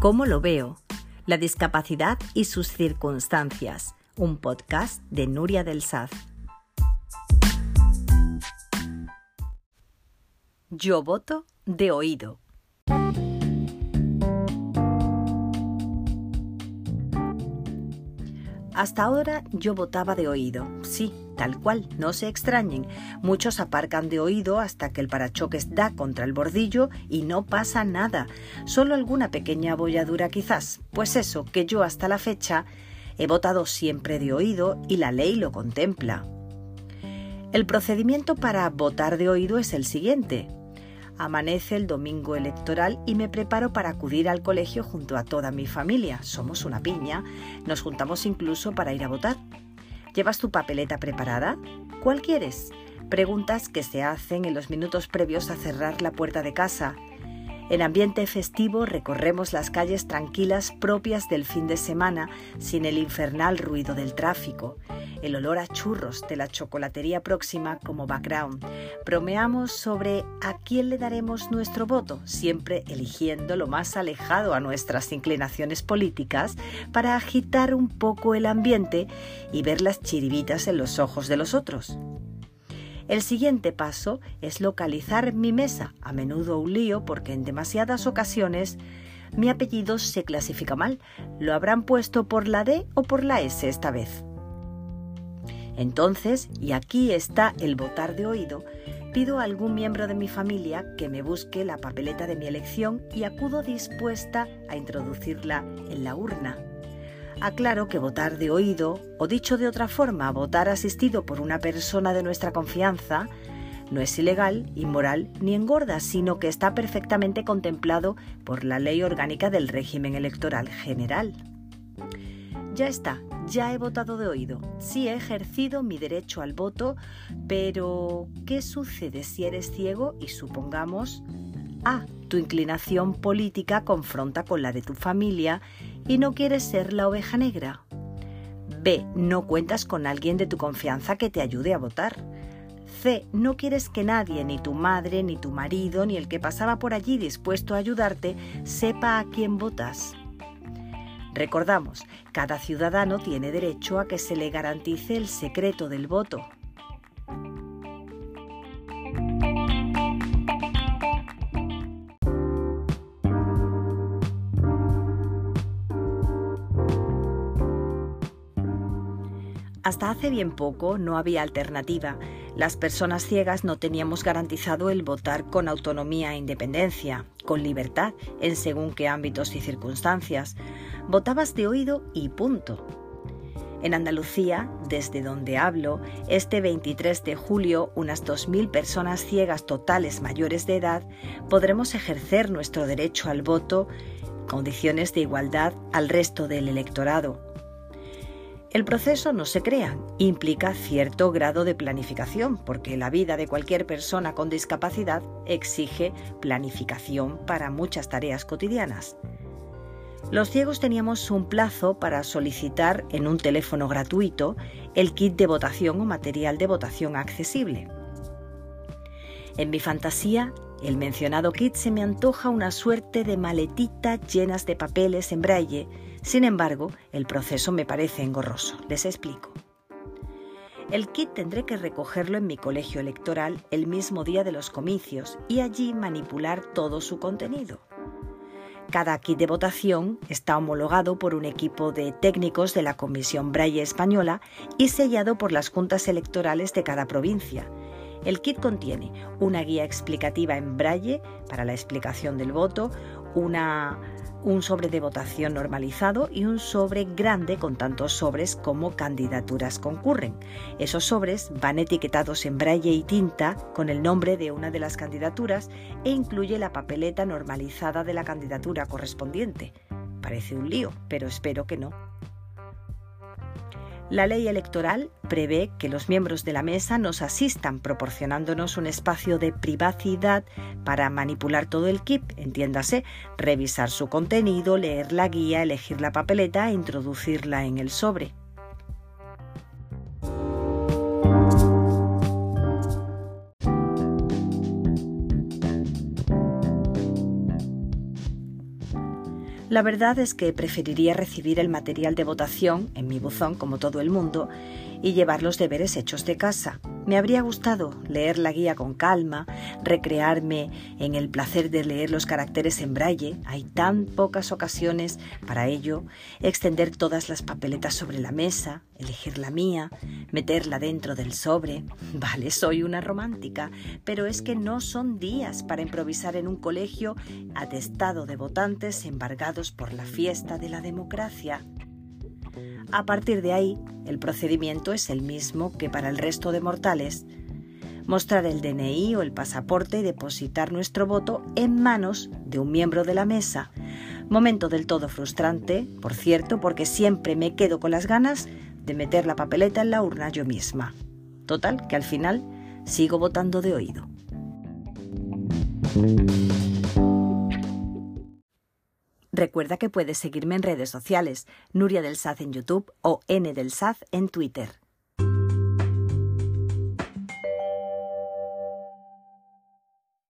¿Cómo lo veo? La discapacidad y sus circunstancias. Un podcast de Nuria del Saz. Yo voto de oído. Hasta ahora yo votaba de oído, sí, tal cual, no se extrañen. Muchos aparcan de oído hasta que el parachoques da contra el bordillo y no pasa nada, solo alguna pequeña bolladura quizás. Pues eso, que yo hasta la fecha he votado siempre de oído y la ley lo contempla. El procedimiento para votar de oído es el siguiente. Amanece el domingo electoral y me preparo para acudir al colegio junto a toda mi familia. Somos una piña, nos juntamos incluso para ir a votar. ¿Llevas tu papeleta preparada? ¿Cuál quieres? Preguntas que se hacen en los minutos previos a cerrar la puerta de casa. En ambiente festivo recorremos las calles tranquilas propias del fin de semana sin el infernal ruido del tráfico el olor a churros de la chocolatería próxima como background. Bromeamos sobre a quién le daremos nuestro voto, siempre eligiendo lo más alejado a nuestras inclinaciones políticas para agitar un poco el ambiente y ver las chiribitas en los ojos de los otros. El siguiente paso es localizar mi mesa, a menudo un lío porque en demasiadas ocasiones mi apellido se clasifica mal. ¿Lo habrán puesto por la D o por la S esta vez? Entonces, y aquí está el votar de oído, pido a algún miembro de mi familia que me busque la papeleta de mi elección y acudo dispuesta a introducirla en la urna. Aclaro que votar de oído, o dicho de otra forma, votar asistido por una persona de nuestra confianza, no es ilegal, inmoral ni engorda, sino que está perfectamente contemplado por la ley orgánica del régimen electoral general. Ya está, ya he votado de oído. Sí he ejercido mi derecho al voto, pero ¿qué sucede si eres ciego y supongamos A. Tu inclinación política confronta con la de tu familia y no quieres ser la oveja negra. B. No cuentas con alguien de tu confianza que te ayude a votar. C. No quieres que nadie, ni tu madre, ni tu marido, ni el que pasaba por allí dispuesto a ayudarte, sepa a quién votas. Recordamos, cada ciudadano tiene derecho a que se le garantice el secreto del voto. Hasta hace bien poco no había alternativa. Las personas ciegas no teníamos garantizado el votar con autonomía e independencia, con libertad, en según qué ámbitos y circunstancias. Votabas de oído y punto. En Andalucía, desde donde hablo, este 23 de julio, unas 2.000 personas ciegas totales mayores de edad podremos ejercer nuestro derecho al voto, condiciones de igualdad al resto del electorado. El proceso no se crea, implica cierto grado de planificación, porque la vida de cualquier persona con discapacidad exige planificación para muchas tareas cotidianas. Los ciegos teníamos un plazo para solicitar en un teléfono gratuito el kit de votación o material de votación accesible. En mi fantasía, el mencionado kit se me antoja una suerte de maletita llenas de papeles en braille sin embargo, el proceso me parece engorroso. Les explico. El kit tendré que recogerlo en mi colegio electoral el mismo día de los comicios y allí manipular todo su contenido. Cada kit de votación está homologado por un equipo de técnicos de la Comisión Braille Española y sellado por las juntas electorales de cada provincia. El kit contiene una guía explicativa en braille para la explicación del voto, un sobre de votación normalizado y un sobre grande con tantos sobres como candidaturas concurren. Esos sobres van etiquetados en braille y tinta con el nombre de una de las candidaturas e incluye la papeleta normalizada de la candidatura correspondiente. Parece un lío, pero espero que no. La ley electoral prevé que los miembros de la mesa nos asistan proporcionándonos un espacio de privacidad para manipular todo el kit, entiéndase, revisar su contenido, leer la guía, elegir la papeleta e introducirla en el sobre. La verdad es que preferiría recibir el material de votación en mi buzón como todo el mundo y llevar los deberes hechos de casa. Me habría gustado leer la guía con calma, recrearme en el placer de leer los caracteres en braille, hay tan pocas ocasiones para ello, extender todas las papeletas sobre la mesa, elegir la mía, meterla dentro del sobre. Vale, soy una romántica, pero es que no son días para improvisar en un colegio atestado de votantes embargados por la fiesta de la democracia. A partir de ahí, el procedimiento es el mismo que para el resto de mortales. Mostrar el DNI o el pasaporte y depositar nuestro voto en manos de un miembro de la mesa. Momento del todo frustrante, por cierto, porque siempre me quedo con las ganas de meter la papeleta en la urna yo misma. Total, que al final sigo votando de oído. Recuerda que puedes seguirme en redes sociales, Nuria del Saz en YouTube o N del Saz en Twitter.